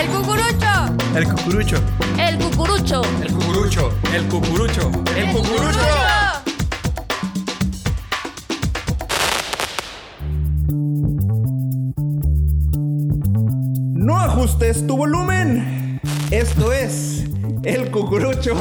El cucurucho. El cucurucho. El cucurucho. El cucurucho. El cucurucho. El cucurucho. No ajustes tu volumen. Esto es el cucurucho.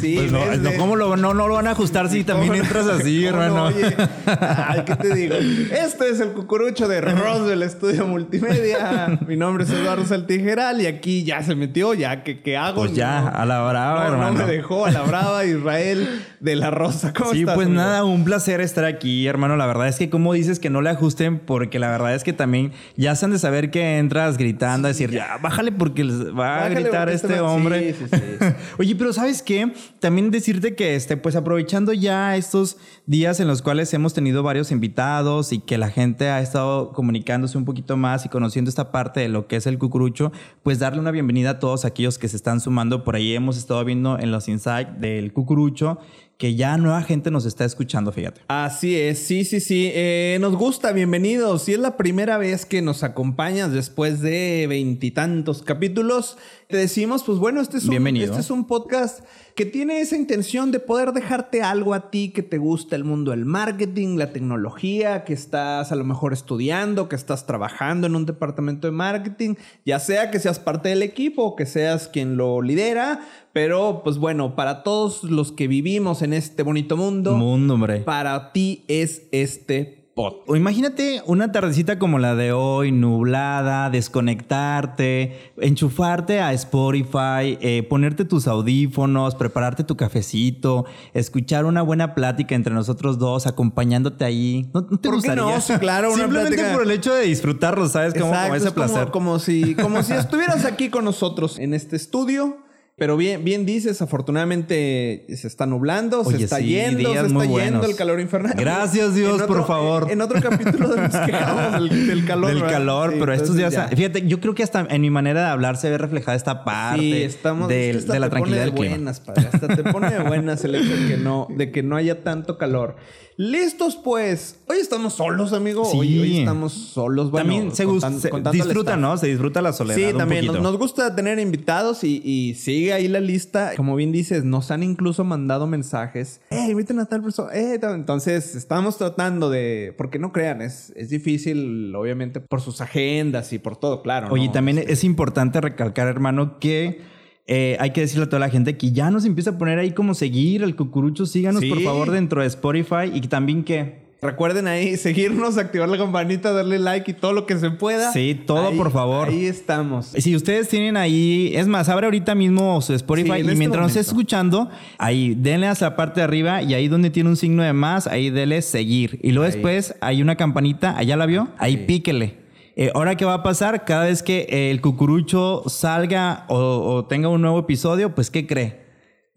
Sí, Pues no, no. ¿cómo lo, no, no lo van a ajustar si también entras así, hermano? Oye, ay, ¿qué te digo? Este es el cucurucho de Roswell Estudio Multimedia. Mi nombre es Eduardo Saltijeral y aquí ya se metió, ya que qué hago. Pues ya, a la brava, no, no hermano. me dejó a la brava Israel de la Rosa. ¿Cómo Sí, estás, pues amigo? nada, un placer estar aquí, hermano. La verdad es que, como dices, que no le ajusten, porque la verdad es que también ya se han de saber que entras gritando, a decir, ya, bájale porque les va a gritar este este hombre. sí, sí, sí. Oye, pero ¿sabes qué? También decirte que, este, pues aprovechando ya estos días en los cuales hemos tenido varios invitados y que la gente ha estado comunicándose un poquito más y conociendo esta parte de lo que es el cucurucho, pues darle una bienvenida a todos aquellos que se están sumando. Por ahí hemos estado viendo en los insights del cucurucho que ya nueva gente nos está escuchando, fíjate. Así es, sí, sí, sí. Eh, nos gusta, bienvenidos. Si es la primera vez que nos acompañas después de veintitantos capítulos, te decimos, pues bueno, este es, un, Bienvenido. este es un podcast que tiene esa intención de poder dejarte algo a ti que te gusta el mundo del marketing, la tecnología, que estás a lo mejor estudiando, que estás trabajando en un departamento de marketing, ya sea que seas parte del equipo o que seas quien lo lidera, pero pues bueno, para todos los que vivimos en este bonito mundo, Mundo, hombre. para ti es este O imagínate una tardecita como la de hoy, nublada, desconectarte, enchufarte a Spotify, eh, ponerte tus audífonos, prepararte tu cafecito, escuchar una buena plática entre nosotros dos, acompañándote ahí. ¿No, no te ¿Por qué gustaría? no? Sí, claro, una Simplemente plática- por el hecho de disfrutarlo, ¿sabes? Como, ese es como- placer. Como, si, como si estuvieras aquí con nosotros en este estudio. Pero bien, bien dices, afortunadamente se está nublando, se está sí, yendo, se está yendo el calor infernal. Gracias, Dios, por favor. En otro capítulo nos quejamos del, del calor. del ¿verdad? calor, Sí, pero estos días, ya. fíjate, yo creo que hasta en mi manera de hablar se ve reflejada esta parte Sí, estamos de, es que de la te pone tranquilidad de del clima. buenas, padre. Hasta te pone de buenas el hecho de que no, de que no haya tanto calor. Listos, pues. Hoy estamos solos, amigo. Sí. Hoy, hoy estamos solos. Bueno, también se, gusta, se disfruta. ¿no? Se disfruta la soledad. Sí, un también. Nos, gusta tener invitados y, y sigue ahí la lista. Como bien dices, nos han incluso mandado mensajes. Eh, inviten a tal persona. Eh, entonces, estamos tratando de. Porque no crean, es, es difícil, obviamente, por sus agendas y por todo, claro. Oye, ¿no? también Este, es importante recalcar, hermano, que eh, hay que decirle a toda la gente que ya nos empieza a poner ahí como seguir el cucurucho. Síganos, Sí. por favor, dentro de Spotify y también que... Recuerden ahí seguirnos, activar la campanita, darle like y todo lo que se pueda. Sí, todo, Ahí- por favor. Ahí estamos. Si ustedes tienen ahí, es más, abre ahorita mismo su Spotify y este mientras nos esté escuchando, ahí denle hacia la parte de arriba y ahí donde tiene un signo de más, ahí denle seguir. Y luego Ahí. después hay una campanita, allá la vio, ahí Sí. píquele. Eh, ahora, ¿qué va a pasar? Cada vez que eh, el cucurucho salga o, o tenga un nuevo episodio, pues ¿qué cree?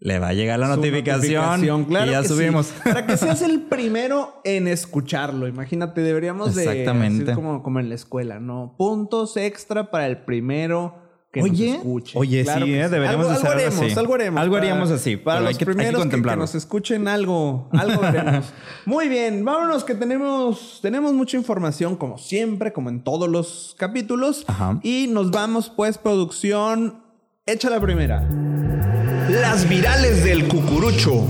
Le va a llegar la Su notificación, claro y ya sí. subimos. Para que seas el primero en escucharlo. Imagínate, deberíamos de Exactamente. hacer como, como en la escuela, ¿no? Puntos extra para el primero que Oye, nos escuche. oye, Claro sí, eh, deberíamos algo, algo algo haremos, así. algo haremos. Algo haríamos así, Para los que- primeros que, nos escuchen algo, algo veremos. Muy bien, vámonos que tenemos, tenemos mucha información como siempre, como en todos los capítulos. Ajá. Y nos vamos pues, producción, echa la primera. Las virales del cucurucho.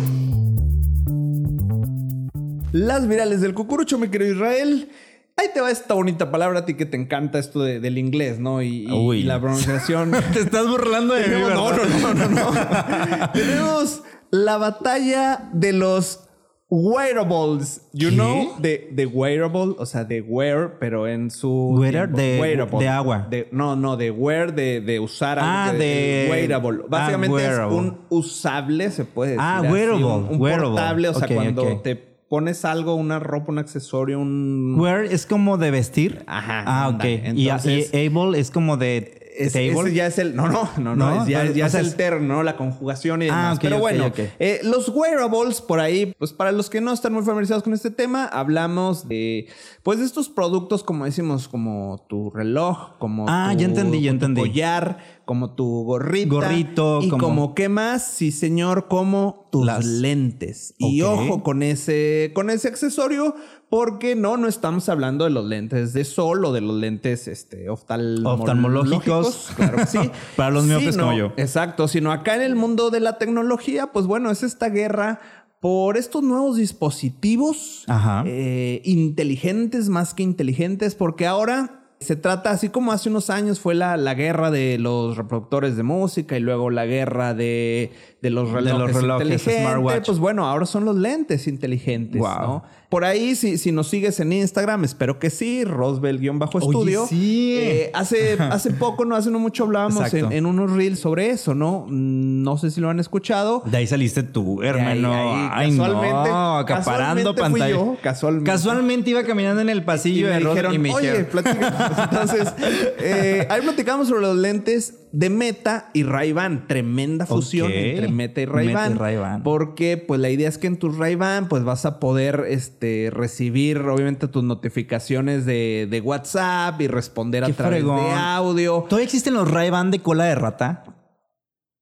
Las virales del cucurucho, mi querido Israel. Ahí te va esta bonita palabra a ti que te encanta esto de- del inglés, ¿no? Y, la pronunciación. Te estás burlando de mí, no, no, no, no, no. Tenemos la batalla de los wearables. You ¿Qué? know, de, de wearable, o sea, de wear, pero en su. Wear de- Wearable. de agua. De- no, no, de wear, de, de usar algo. Ah, de- wearable. ah, Básicamente es un usable, se puede decir. Ah, así, wearable, Un, un wearable. portable, o sea, cuando te pones algo, una ropa, un accesorio, un. Wear es como de vestir. Ajá, Ah, ok. ándale. Y- Entonces- y, able es como de Es- ese ya es el. No, no, no, no. ¿No? es- ya, ya es el terno, ¿no? La conjugación y demás. Ah, ok, Pero ok, bueno, eh, los wearables por ahí, pues para los que no están muy familiarizados con este tema, hablamos de. Pues de estos productos, como decimos, como tu reloj, como. Ah, tu, ya entendí, ya tu entendí. collar, como tu gorrita. Gorrito, Y como- como, ¿qué más? Sí, señor, como tus Las- lentes. Y ojo con ese, con ese accesorio, porque no, no estamos hablando de los lentes de sol o de los lentes este, oftalmológicos. Oftalmológicos. Claro que sí. Para los miopes Sino- como yo. Exacto, sino acá en el mundo de la tecnología, pues bueno, es esta guerra por estos nuevos dispositivos Ajá. eh, inteligentes más que inteligentes, porque ahora se trata, así como hace unos años fue la, la guerra de los reproductores de música y luego la guerra de, de los relojes, los relojes, inteligentes, pues bueno, ahora son los lentes inteligentes, Wow. ¿no? Por ahí, si, si nos sigues en Instagram, espero que sí, Roswell-estudio. sí. Eh, hace, hace poco, no hace no mucho, hablábamos en, en unos reels sobre eso, ¿no? No sé si lo han escuchado. De ahí saliste tú, hermano. ahí, Ay, casualmente- no, acaparando casualmente fui pantalla. yo, casualmente. Casualmente iba caminando en el Y pasillo me de Rod dijeron, y me oye, dijeron, platícanos". Entonces, eh, ahí platicamos sobre los lentes de Meta y Ray-Ban. Tremenda fusión entre Meta y Ray-Ban. Ray-Ban. Porque, pues, la idea es que en tus Ray-Ban, pues, vas a poder este, recibir, obviamente, tus notificaciones de, de WhatsApp y responder a través fregón. de audio. ¿Todavía existen los Ray-Ban de cola de rata?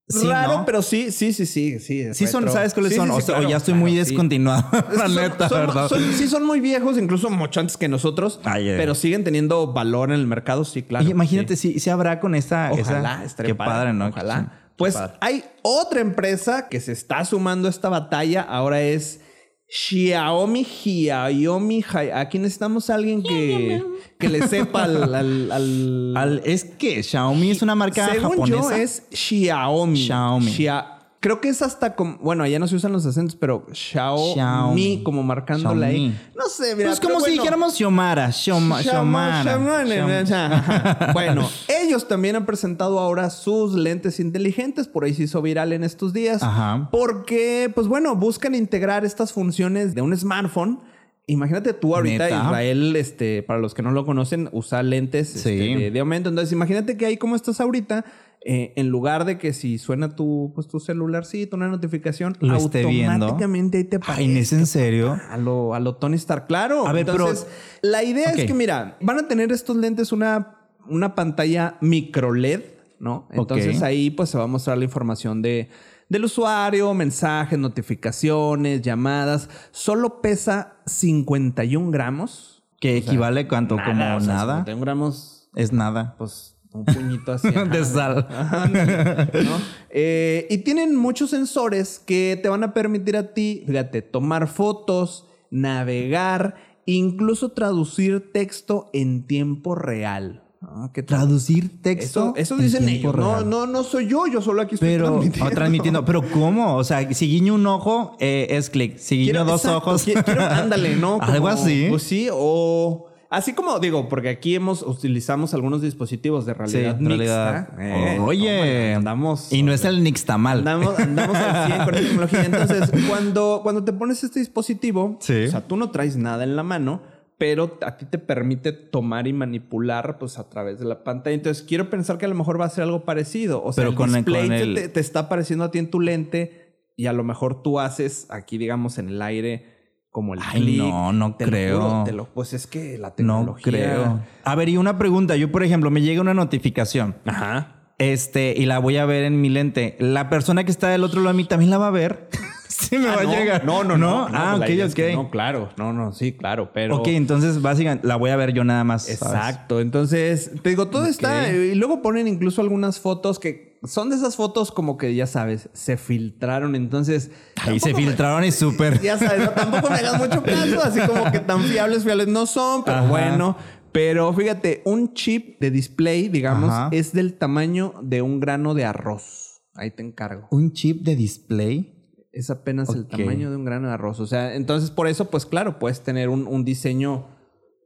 Sí, Raro, ¿no? pero sí, sí, sí, sí. Sí, Sí son, retro. ¿sabes cuáles Sí, son? sí, o sea, o ya estoy claro, muy descontinuado. la Son- neta, son- ¿verdad? son- sí, son muy viejos, incluso mucho antes que nosotros, Ay, pero siguen teniendo valor en el mercado, sí, claro. Oye, imagínate sí. si, si habrá con esta. Ojalá, esa- Qué padre, ¿no? Ojalá. Pues padre. hay otra empresa que se está sumando a esta batalla. Ahora es Xiaomi, Xiaomi. Aquí necesitamos a alguien que, que le sepa al... al- al- Al- es que Xiaomi es una marca Según japonesa. yo es Xiaomi. Xiaomi. Xia- Creo que es hasta como... Bueno, allá no se usan los acentos, pero Xiaomi, Xiaomi. como marcándola ahí. Xiaomi. No sé, mira. Pues como pero si bueno. dijéramos Xiomara. Xioma- Xiomara. Xiomara. Bueno, ellos también han presentado ahora sus lentes inteligentes, por ahí se hizo viral en estos días, Ajá. porque, pues bueno, buscan integrar estas funciones de un smartphone. Imagínate tú ahorita, ¿Neta? Israel, este, para los que no lo conocen, usa lentes este, de, de aumento. Entonces, imagínate que ahí como estás ahorita, eh, en lugar de que si suena tu, pues, tu celularcito, una notificación, Lo esté viendo. automáticamente ahí te aparece. Ay, ¿es en serio? A lo, a lo Tony Stark, claro. A ver, pero- Entonces, la idea es que, mira, van a tener estos lentes una, una pantalla micro LED, ¿no? Entonces ahí pues se va a mostrar la información de, del usuario, mensajes, notificaciones, llamadas. Solo pesa 51 gramos. Que equivale cuánto, como o sea, nada. 51 gramos, Es nada. pues un puñito así. ajá. de sal. Ajá, ¿no? Eh, y tienen muchos sensores que te van a permitir a ti, fíjate, tomar fotos, navegar, incluso traducir texto en tiempo real. ¿no? ¿Qué tal? Traducir texto. Eso, eso en dicen ellos. No, real. no, no soy yo, yo solo aquí estoy Pero transmitiendo. oh, transmitiendo. Pero ¿cómo? O sea, si guiño un ojo, eh, es clic. Si guiño Quiero- dos exacto, ojos. qui- quiero- ándale, ¿no? Algo así. Pues sí, o así como digo, porque aquí hemos utilizamos algunos dispositivos de realidad Sí, mixta. Eh, Oye. hombre, andamos Y no es el Nixtamal. Andamos, andamos al 100 con tecnología. Entonces, cuando, cuando te pones este dispositivo, Sí. o sea, tú no traes nada en la mano, pero a ti te permite tomar y manipular pues a través de la pantalla. Entonces, quiero pensar que a lo mejor va a ser algo parecido. O sea, Pero el con el- display con el- te, te está apareciendo a ti en tu lente y a lo mejor tú haces aquí, digamos, en el aire como el Ay, no, no Te lo creo. juro, te lo- pues es que la No tecnología... creo. A ver, y una pregunta. Yo, por ejemplo, me llega una notificación. Ajá. Este, y la voy a ver en mi lente. La persona que está del otro lado de mí también la va a ver. sí, me Ah, va no, a llegar. No, no, no. Ah, pues ok, es que ok. No, claro. No, no, sí, claro. Pero... Ok, entonces básicamente la voy a ver yo nada más. ¿sabes? Exacto. Entonces, te digo, todo está. Y luego ponen incluso algunas fotos que son de esas fotos como que ya sabes, se filtraron. Entonces. Ahí se me- filtraron y súper. Ya sabes, no, tampoco me hagas mucho caso. Así como que tan fiables, fiables no son, pero Ajá. bueno. Pero fíjate, un chip de display, digamos, Ajá. es del tamaño de un grano de arroz. Ahí te encargo. Un chip de display. Es apenas el tamaño de un grano de arroz. O sea, entonces por eso, pues claro, puedes tener un, un diseño,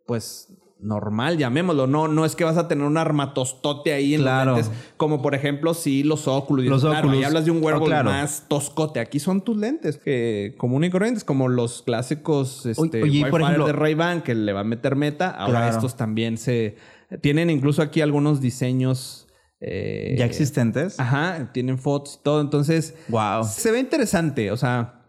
pues normal, llamémoslo. No, no es que vas a tener un armatostote ahí en Claro. los lentes. Como por ejemplo, sí, los óculos. Los claro, Oculus. ahí hablas de un Oh, claro. más toscote. Aquí son tus lentes que común y corrientes, como los clásicos este, oye, por ejemplo- de Ray-Ban que le va a meter meta. Ahora estos también se... Tienen incluso aquí algunos diseños... eh, ¿Ya existentes? Ajá, tienen fotos y todo. Entonces, Wow. se ve interesante. O sea,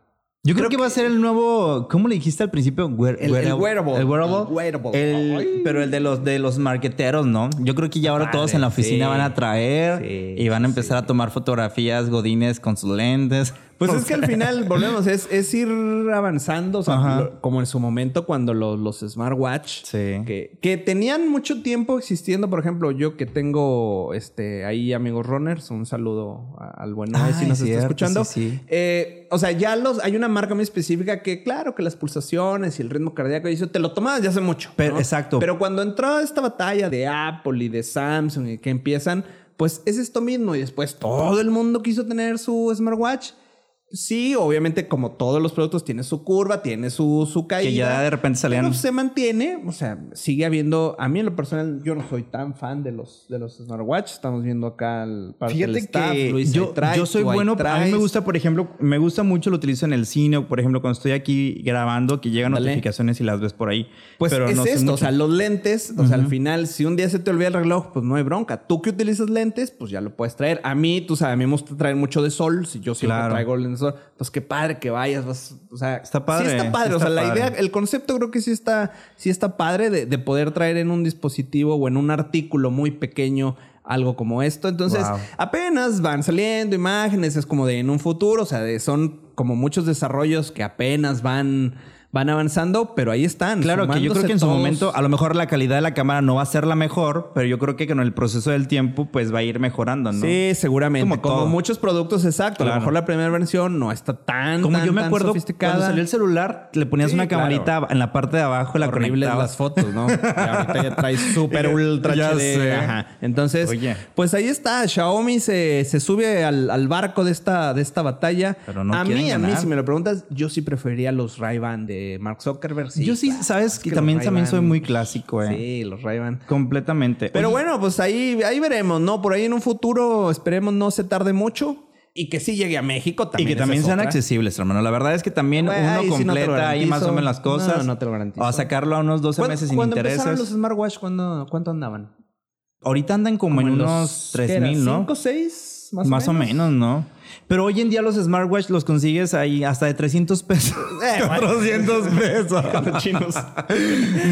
Yo creo, que, va a ser el nuevo. ¿Cómo le dijiste al principio? Wear- El- el wearable. El wearable. El wearable. El- pero el de los de los marqueteros, ¿no? Yo creo que ya ahora todos en la oficina sí. van a traer Sí, y van a empezar a tomar fotografías godines con sus lentes. Pues O es que al final, volvemos, es, es ir avanzando, o sea, lo- como en su momento cuando los, los smartwatch, Sí. que, que tenían mucho tiempo existiendo, por ejemplo, yo que tengo este ahí amigos runners, un saludo al buen Noé si nos es está escuchando. sí, sí. Eh, o sea, ya los, hay una marca muy específica que, claro, que las pulsaciones y el ritmo cardíaco, y eso te lo tomabas ya hace mucho. Pero- ¿no? exacto. Pero cuando entró esta batalla de Apple y de Samsung y que empiezan, pues es esto mismo. Y después todo el mundo quiso tener su smartwatch. Sí, obviamente, como todos los productos, tiene su curva, tiene su, su caída. Que ya de repente salían- Pero se mantiene, o sea, sigue habiendo. A mí, en lo personal, yo no soy tan fan de los, de los smartwatch. Estamos viendo acá el parte del Fíjate staff, que Luis, yo, traes, yo soy bueno, a mí me traes. gusta, por ejemplo, me gusta mucho, lo utilizo en el cine, por ejemplo, cuando estoy aquí grabando, que llegan notificaciones y las ves por ahí. Pues pero es no esto, o sea, los lentes, o sea, al final, si un día se te olvida el reloj, pues no hay bronca. Tú que utilizas lentes, pues ya lo puedes traer. A mí, tú sabes, a mí me gusta traer mucho de sol, si yo siempre Claro. traigo lentes pues qué padre que vayas, vas, o sea, Está padre, Sí está padre, sí o sea, la idea, el concepto creo que sí está, sí está padre de, de poder traer en un dispositivo o en un artículo muy pequeño algo como esto. Entonces, Wow. apenas van saliendo imágenes, es como de en un futuro, o sea, de- son como muchos desarrollos que apenas van, van avanzando, pero ahí están. Claro, que yo creo que en su momento, a lo mejor la calidad de la cámara no va a ser la mejor, pero yo creo que con el proceso del tiempo, pues va a ir mejorando, ¿no? Sí, seguramente. Como muchos productos, exacto. A lo mejor la primera versión no está tan, Como tan, yo me acuerdo sofisticada. cuando salió el celular, le ponías Sí, una claro. camarita en la parte de abajo la conectabas. las fotos, ¿no? Y ahorita ya traes súper ultra Ya HD. Ajá. Entonces, Oye. pues ahí está. Xiaomi se, se sube al, al barco de esta, de esta batalla. Pero no a mí, a mí, si me lo preguntas, yo sí preferiría los Ray-Ban de Mark Zuckerberg. yo sí, claro. sabes Es que también, también soy muy clásico, eh. Sí, los Ray-Ban. Completamente. Pero Oye, bueno, pues ahí, ahí veremos, ¿no? Por ahí en un futuro, esperemos no se tarde mucho y que sí llegue a México Y también. que esa también sean otra. accesibles, hermano. La verdad es que también uno ahí sí no te lo completa ahí más o menos las cosas. No, no te lo garantizo. O a sacarlo a unos 12 ¿Cuándo- meses sin cuando intereses. empezaron los smartwatch, ¿cuándo, ¿cuánto andaban? Ahorita andan como, en unos ¿qué 3 era? mil, ¿no? ¿Cinco, seis? Más, Más, o, menos. ¿no? Pero hoy en día los smartwatch los consigues ahí hasta de 300 pesos. Eh, bueno. 400 pesos. Los chinos.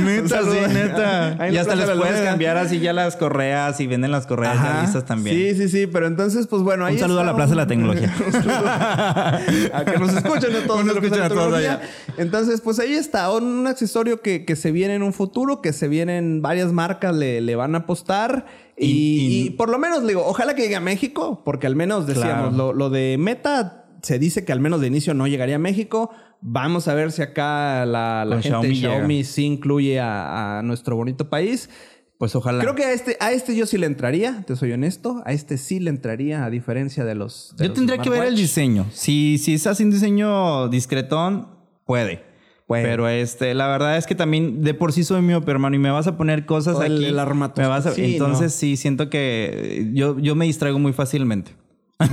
neta, sí, neta. Ahí y hasta les puedes cambiar así ya las correas y venden las correas ya listas también. Sí, sí, sí. Pero entonces, pues bueno, ahí Un saludo a la. Plaza de la Tecnología. A que nos escuchen a todos. Nos escuchen a todos allá. Entonces, pues ahí está. Un accesorio que, que se viene en un futuro, que se vienen varias marcas, le, le van a apostar. Y, Y- y- y por lo menos, digo, ojalá que llegue a México, porque al menos decíamos, Claro. lo, lo de Meta se dice que al menos de inicio no llegaría a México. Vamos a ver si acá la, la gente Xiaomi. Xiaomi sí incluye a, a nuestro bonito país. Pues ojalá. Creo que a este, a este yo sí le entraría, te soy honesto. A este sí le entraría, a diferencia de los. de Yo los tendría que ver el diseño. Si, si es así un diseño discretón, puede. Pero este, la verdad es que también de por sí soy míope, hermano, y me vas a poner cosas O aquí. el me vas a- sí, entonces sí, siento que yo, yo me distraigo muy fácilmente.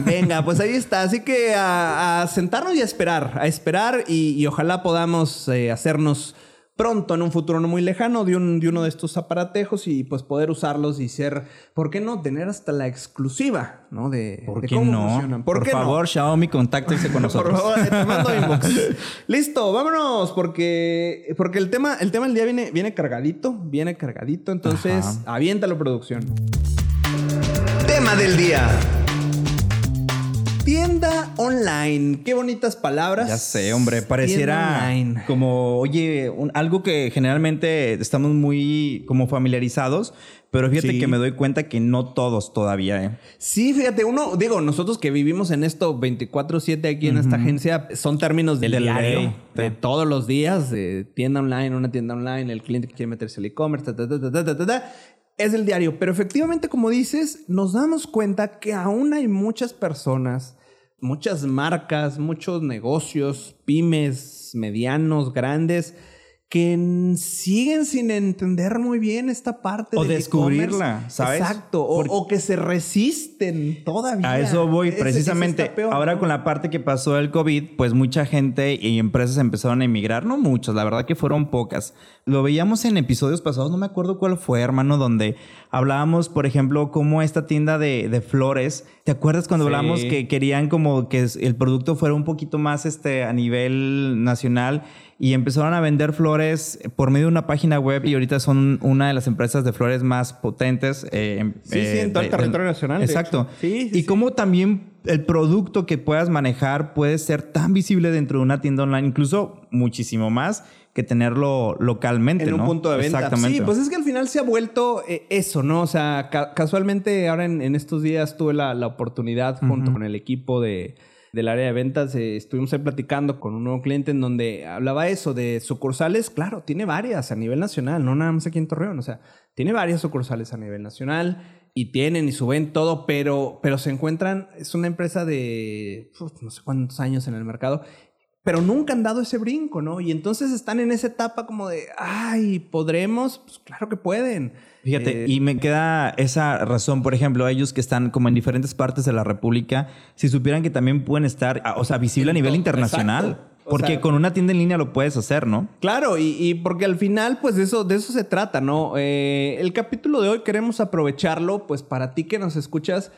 Venga, pues ahí está. Así que a, a sentarnos y a esperar, a esperar y, y ojalá podamos eh, hacernos pronto en un futuro no muy lejano de, un, de uno de estos aparatejos y pues poder usarlos y ser, ¿por qué no? Tener hasta la exclusiva, ¿no? De, ¿Por de qué cómo no? funcionan. Por, qué no? favor, Xiaomi, contáctense con Por nosotros. favor, te mando inbox. Listo, vámonos, porque, porque el tema, el tema del día viene, viene cargadito, viene cargadito. Entonces, Ajá. aviéntalo, producción. Tema del día. Tienda online. Qué bonitas palabras. Ya sé, hombre, pareciera como, oye, un- algo que generalmente estamos muy como familiarizados, pero fíjate Sí. que me doy cuenta que no todos todavía, ¿eh? Sí, fíjate, uno, digo, nosotros que vivimos en esto 24-7 aquí en esta agencia, son términos del De diario, ley. de todos los días, de tienda online, una tienda online, el cliente que quiere meterse al e-commerce, ta, ta, ta, es el diario. Pero efectivamente, como dices, nos damos cuenta que aún hay muchas personas, muchas marcas, muchos negocios, pymes, medianos, grandes, que siguen sin entender muy bien esta parte O del descubrirla. ¿sabes? Exacto. O, que se resisten todavía. A eso voy, precisamente. peor, Ahora ¿no? con la parte que pasó del COVID, pues mucha gente y empresas empezaron a emigrar. No muchos, la verdad que fueron pocas. Lo veíamos en episodios pasados, no me acuerdo cuál fue, hermano, donde hablábamos, por ejemplo, cómo esta tienda de, de flores ¿Te acuerdas cuando Sí. hablamos que querían como que el producto fuera un poquito más este, a nivel nacional y empezaron a vender flores por medio de una página web y ahorita son una de las empresas de flores más potentes? eh, Sí, sí, en todo el de- territorio nacional, Exacto. hecho. Sí, sí, y cómo también el producto que puedas manejar puede ser tan visible dentro de una tienda online, incluso muchísimo más que tenerlo localmente. en un punto de venta. Exactamente. Sí, pues es que al final se ha vuelto eh, eso, ¿no? O sea, ca- casualmente ahora en, en estos días tuve la, la oportunidad junto con el equipo de, del área de ventas, eh, estuvimos ahí platicando con un nuevo cliente en donde hablaba eso de sucursales, claro, tiene varias a nivel nacional, no nada más aquí en Torreón, o sea, tiene varias sucursales a nivel nacional y tienen y suben todo, pero, pero se encuentran, es una empresa de uf, no sé cuántos años en el mercado pero nunca han dado ese brinco, ¿no? Y entonces están en esa etapa como de, ay, ¿podremos? Pues claro que pueden. Fíjate, Eh, y me queda esa razón, por ejemplo, ellos que están como en diferentes partes de la República, si supieran que también pueden estar, ah, o sea, visible a nivel internacional, exacto. O porque sea- con una tienda en línea lo puedes hacer, ¿no? Claro, y, y porque al final, pues de eso, de eso se trata, ¿no? Eh, el capítulo de hoy queremos aprovecharlo, pues para ti que nos escuchas,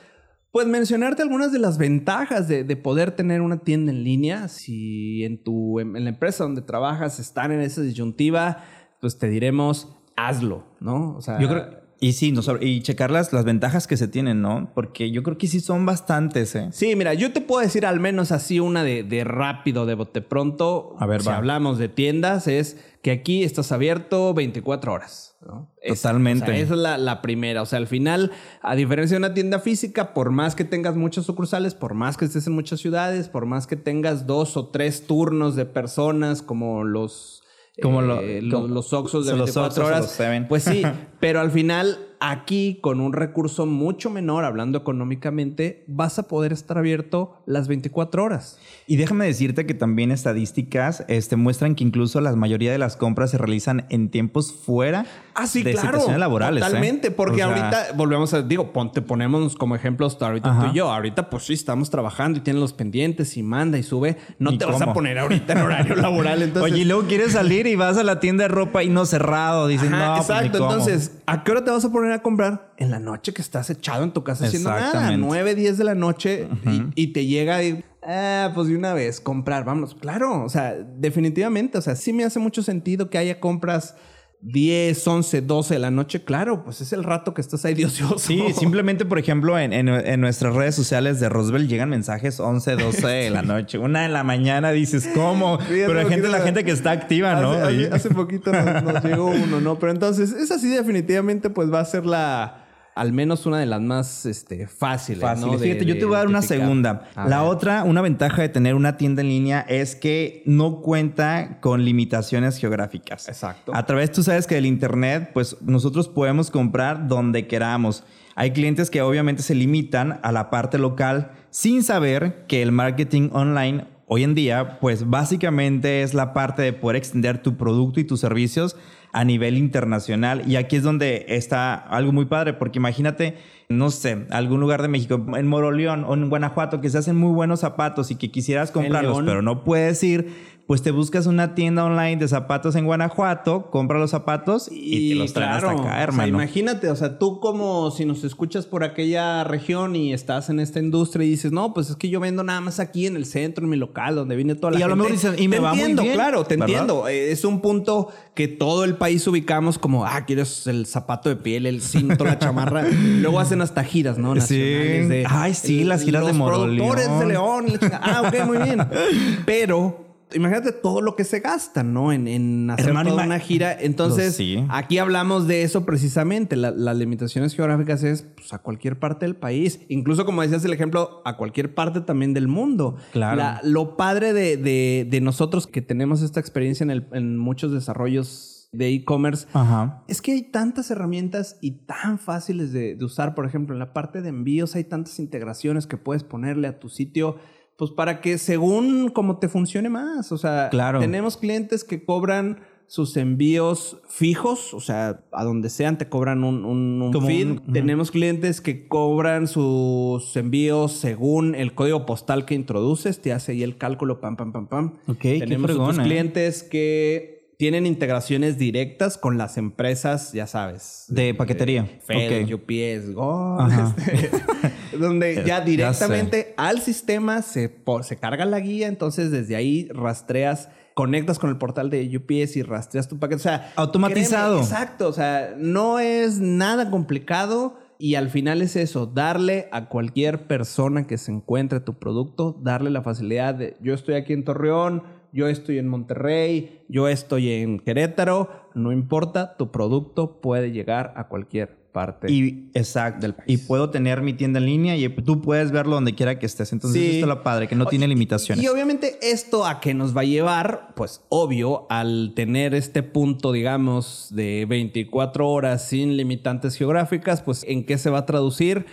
pues mencionarte algunas de las ventajas de, de poder tener una tienda en línea. Si en tu en la empresa donde trabajas están en esa disyuntiva, pues te diremos, hazlo, ¿no? O sea, Yo creo, y sí, no, y checar las, las ventajas que se tienen, ¿no? Porque yo creo que sí son bastantes, ¿eh? Sí, mira, yo te puedo decir al menos así una de, de rápido, de bote pronto. A ver, si va. hablamos de tiendas, es que aquí estás abierto 24 horas. ¿no? Totalmente. o sea, esa es la, la primera. O sea, al final, a diferencia de una tienda física, por más que tengas muchas sucursales, por más que estés en muchas ciudades, por más que tengas dos o tres turnos de personas como los... Como lo- eh, como- los, los Oxxos de los 24 Oxxos o horas. los. Pues sí, pero al final aquí con un recurso mucho menor, hablando económicamente, vas a poder estar abierto las 24 horas. Y déjame decirte que también estadísticas este, muestran que incluso la mayoría de las compras se realizan en tiempos fuera Ah, sí, de claro. situaciones laborales. ¿eh? Totalmente, porque O sea, ahorita volvemos a, digo, pon- te ponemos como ejemplos ahorita Ajá. tú y yo. Ahorita, pues sí, estamos trabajando y tienes los pendientes y manda y sube. No ¿Y te vas a poner ahorita en horario laboral. Entonces, Oye, y luego quieres salir y vas a la tienda de ropa y no cerrado. Dices, Ajá, no, pues, exacto. cómo". Entonces, ¿a qué hora te vas a poner a comprar? En la noche que estás echado en tu casa haciendo nada. Exactamente. 9, 10 de la noche y, y te llega y, ah, pues de una vez, comprar, vámonos. Claro, o sea, definitivamente, o sea, sí me hace mucho sentido que haya compras 10, 11, 12 de la noche. Claro, pues es el rato que estás ahí de ocioso. Sí, simplemente, por ejemplo, en, en- en nuestras redes sociales de Roosevelt llegan mensajes 11, 12 de la noche. Una de la mañana dices, ¿cómo? Sí, Pero hay gente, la gente que está activa, ¿no? Hace, poquito nos, nos llegó uno, ¿no? Pero entonces, esa sí definitivamente pues va a ser la... Al menos una de las más este, fáciles. ¿no? Fáciles. De- Fíjate, yo te voy a dar una segunda. A la ver. otra, una ventaja de tener una tienda en línea es que no cuenta con limitaciones geográficas. Exacto. A través, tú sabes que del internet, pues nosotros podemos comprar donde queramos. Hay clientes que obviamente se limitan a la parte local sin saber que el marketing online hoy en día, pues básicamente es la parte de poder extender tu producto y tus servicios a nivel internacional. Y aquí es donde está algo muy padre, porque imagínate, no sé, algún lugar de México, en Moroleón o en Guanajuato, que se hacen muy buenos zapatos y que quisieras comprarlos, pero no puedes ir. Pues te buscas una tienda online de zapatos en Guanajuato, compra los zapatos y, te los traen hasta acá, o sea, hermano. imagínate, o sea, tú como si nos escuchas por aquella región y estás en esta industria y dices, no, pues es que yo vendo nada más aquí en el centro, en mi local, donde viene toda la Y a lo gente. mejor dicen, y me te va muy entiendo, bien, claro, te ¿verdad? entiendo. Eh, Es un punto que todo el país ubicamos como, ah, quieres el zapato de piel, el cinto, la chamarra. Luego hacen hasta giras, ¿no? Sí. Nacionales de- Ay, sí, las giras de los productores de León. y. Ah, ok, muy bien. Pero... Imagínate todo lo que se gasta, ¿no? En, en hacer Hermano, toda una gira. Entonces, Sí. Aquí hablamos de eso precisamente. La- las limitaciones geográficas es pues, a cualquier parte del país. Incluso, como decías el ejemplo, a cualquier parte también del mundo. Claro. La- lo padre de, de- de nosotros que tenemos esta experiencia en, el- en muchos desarrollos de e-commerce es que hay tantas herramientas y tan fáciles de, de usar. Por ejemplo, en la parte de envíos hay tantas integraciones que puedes ponerle a tu sitio. Pues para que según como te funcione más. O sea, Claro. tenemos clientes que cobran sus envíos fijos, o sea, a donde sean te cobran un, un, feed. un-. Tenemos clientes que cobran sus envíos según el código postal que introduces, te hace ahí el cálculo, pam, pam, pam, pam. Ok, qué Tenemos ¿eh? clientes que tienen integraciones directas con las empresas, ya sabes. De paquetería. FedEx, Ok. UPS, Go, este, donde ya Ya directamente al sistema se, se carga la guía, entonces desde ahí rastreas, conectas con el portal de UPS y rastreas tu paquete. O sea, Automatizado. créeme, exacto, o sea, no es nada complicado. Y al final es eso, darle a cualquier persona que se encuentre tu producto, darle la facilidad de yo estoy aquí en Torreón, yo estoy en Monterrey, yo estoy en Querétaro, no importa, tu producto puede llegar a cualquier parte. Y exacto. Del país. Y puedo tener mi tienda en línea y tú puedes verlo donde quiera que estés. Entonces, Sí. esto es lo padre, que no tiene limitaciones. Y obviamente esto a qué nos va a llevar, pues obvio, al tener este punto, digamos, de 24 horas sin limitantes geográficas, pues en qué se va a traducir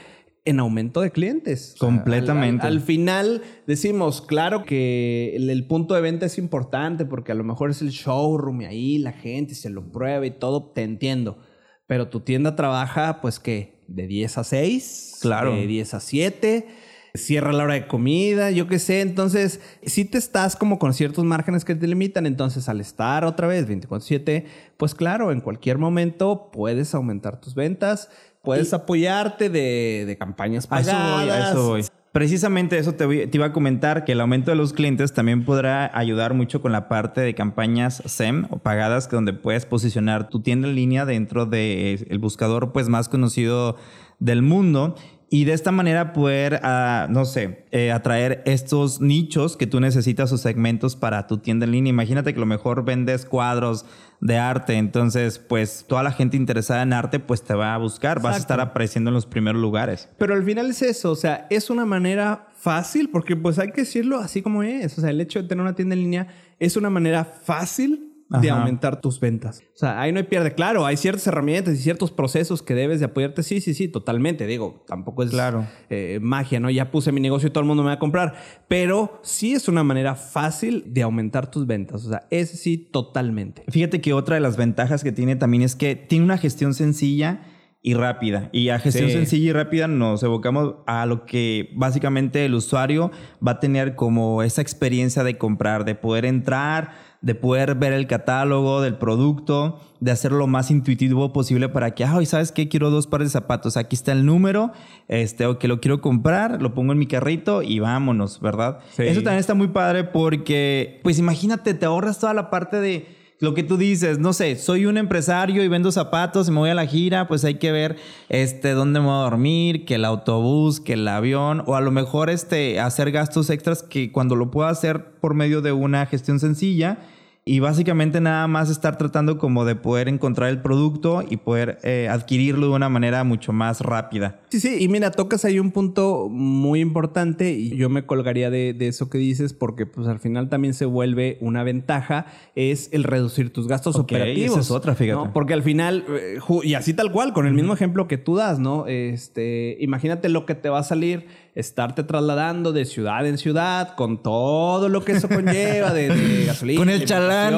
en aumento de clientes. O sea, Completamente. al, al- al final decimos, claro que el, el punto de venta es importante porque a lo mejor es el showroom y ahí la gente se lo prueba y todo, te entiendo. Pero tu tienda trabaja, pues, ¿qué? De 10 a 6. Claro. De 10 a 7 cierra la hora de comida, yo qué sé. Entonces, si te estás como con ciertos márgenes que te limitan, entonces al estar otra vez 24/7, pues claro, en cualquier momento puedes aumentar tus ventas, puedes apoyarte de, de campañas A eso pagadas. voy, a eso voy. Precisamente eso te, voy- te iba a comentar, que el aumento de los clientes también podrá ayudar mucho con la parte de campañas SEM o pagadas, que donde puedes posicionar tu tienda en línea dentro del buscador pues más conocido del mundo. Y de esta manera poder, ah, no sé, eh, atraer estos nichos que tú necesitas o segmentos para tu tienda en línea. Imagínate que a lo mejor vendes cuadros de arte, entonces pues toda la gente interesada en arte pues te va a buscar, vas a estar apareciendo en los primeros lugares. Pero al final es eso, o sea, es una manera fácil, porque pues hay que decirlo así como es. O sea, el hecho de tener una tienda en línea es una manera fácil de Ajá. aumentar tus ventas. O sea, ahí no hay pierde. Claro, hay ciertas herramientas y ciertos procesos que debes de apoyarte. Sí, sí, sí, totalmente. Digo, tampoco es Claro. eh, magia, ¿no? Ya puse mi negocio y todo el mundo me va a comprar. Pero sí es una manera fácil de aumentar tus ventas. O sea, es sí, totalmente. Fíjate que otra de las ventajas que tiene también es que tiene una gestión sencilla y rápida. Y a gestión Sí. sencilla y rápida nos evocamos a lo que básicamente el usuario va a tener como esa experiencia de comprar, de poder entrar, de poder ver el catálogo del producto, de hacerlo lo más intuitivo posible para que, ah, ¿y ¿sabes qué? Quiero dos pares de zapatos. Aquí está el número, este, o que lo quiero comprar, lo pongo en mi carrito y vámonos, ¿verdad? Sí. Eso también está muy padre porque, pues imagínate, te ahorras toda la parte de lo que tú dices, no sé, soy un empresario y vendo zapatos y me voy a la gira, pues hay que ver este dónde me voy a dormir, que el autobús, que el avión o a lo mejor este hacer gastos extras que cuando lo puedo hacer por medio de una gestión sencilla y básicamente nada más estar tratando como de poder encontrar el producto y poder eh, adquirirlo de una manera mucho más rápida. Sí, sí, y mira, tocas ahí un punto muy importante y yo me colgaría de, de eso que dices porque pues al final también se vuelve una ventaja, es el reducir tus gastos operativos. esa es otra, fíjate. ¿no? Porque al final, eh, y así tal cual, con el mismo ejemplo que tú das, ¿no? Este, imagínate lo que te va a salir estarte trasladando de ciudad en ciudad con todo lo que eso conlleva de, de gasolina. Con el chalán,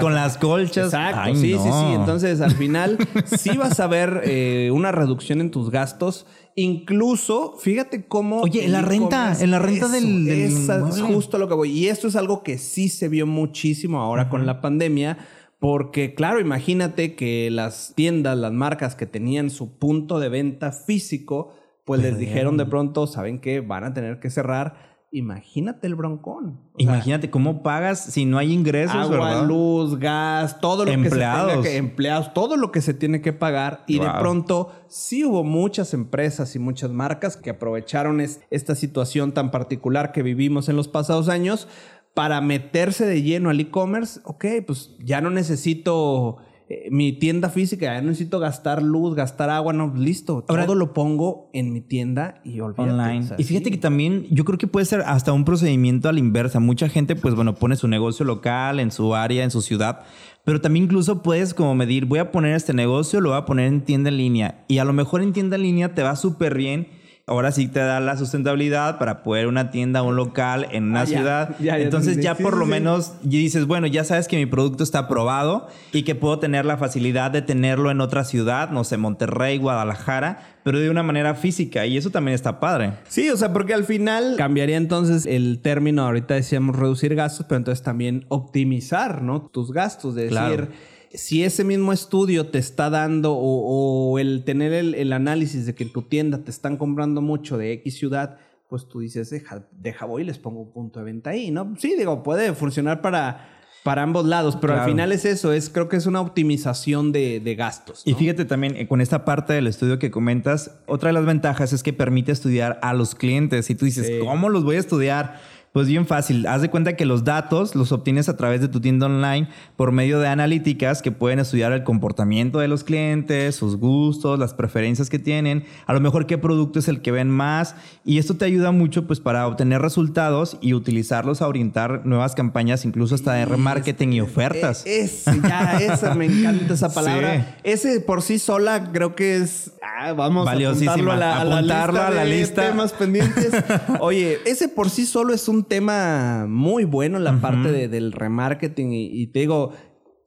con las colchas. Exacto, Ay, sí, sí, no. sí. Entonces, al final, sí vas a ver eh, una reducción en tus gastos. Incluso, fíjate cómo. Oye, en la renta, en la renta eso, del- del esa es justo lo que voy. Y esto es algo que sí se vio muchísimo ahora con la pandemia. Porque, claro, imagínate que las tiendas, las marcas que tenían su punto de venta físico, pues les dijeron de pronto, ¿saben qué? Van a tener que cerrar. Imagínate el broncón. O sea, Imagínate cómo pagas si no hay ingresos, agua, ¿verdad? luz, gas, todo lo Empleados. que se tenga que empleados, todo lo que se tiene que pagar y de Wow. pronto sí hubo muchas empresas y muchas marcas que aprovecharon es- esta situación tan particular que vivimos en los pasados años para meterse de lleno al e-commerce. Ok, pues ya no necesito eh, mi tienda física, ya no necesito gastar luz, gastar agua, no, listo. Ahora- todo lo pongo en mi tienda y olvídate. online. o sea, y fíjate sí. que también yo creo que puede ser hasta un procedimiento a la inversa. Mucha gente, pues bueno, pone su negocio local en su área, en su ciudad, pero también incluso puedes como medir, voy a poner este negocio, lo voy a poner en tienda en línea y a lo mejor en tienda en línea te va súper bien ahora sí te da la sustentabilidad para poder una tienda, un local en una Ah, ciudad. ya, ya Entonces ya por sí, lo sí. menos dices, bueno, ya sabes que mi producto está aprobado y que puedo tener la facilidad de tenerlo en otra ciudad, no sé, Monterrey, Guadalajara, pero de una manera física y eso también está padre. Sí, o sea, porque al final cambiaría entonces el término, ahorita decíamos reducir gastos, pero entonces también optimizar, ¿no? Tus gastos, de decir, Claro. Si ese mismo estudio te está dando o, o el tener el, el análisis de que en tu tienda te están comprando mucho de X ciudad, pues tú dices, deja, deja voy y les pongo un punto de venta ahí, ¿no? Sí, digo, puede funcionar para... Para ambos lados, pero al final es eso, es creo que es una optimización de, de gastos. Y fíjate también eh, con esta parte del estudio que comentas, otra de las ventajas es que permite estudiar a los clientes. Y tú dices, Sí. ¿cómo los voy a estudiar? Pues bien fácil, haz de cuenta que los datos los obtienes a través de tu tienda online por medio de analíticas que pueden estudiar el comportamiento de los clientes, sus gustos, las preferencias que tienen, a lo mejor qué producto es el que ven más y esto te ayuda mucho pues para obtener resultados y utilizarlos a orientar nuevas campañas, incluso hasta de remarketing y ofertas. Eh, Ese, ya, esa, me encanta esa palabra. Sí. Ese por sí sola creo que es. ah, vamos Valiosísima. a apuntarlo a la, a la Apuntarlo lista a la de lista. temas pendientes. Oye, ese por sí solo es un tema muy bueno, la parte de- del remarketing. Y, y te digo,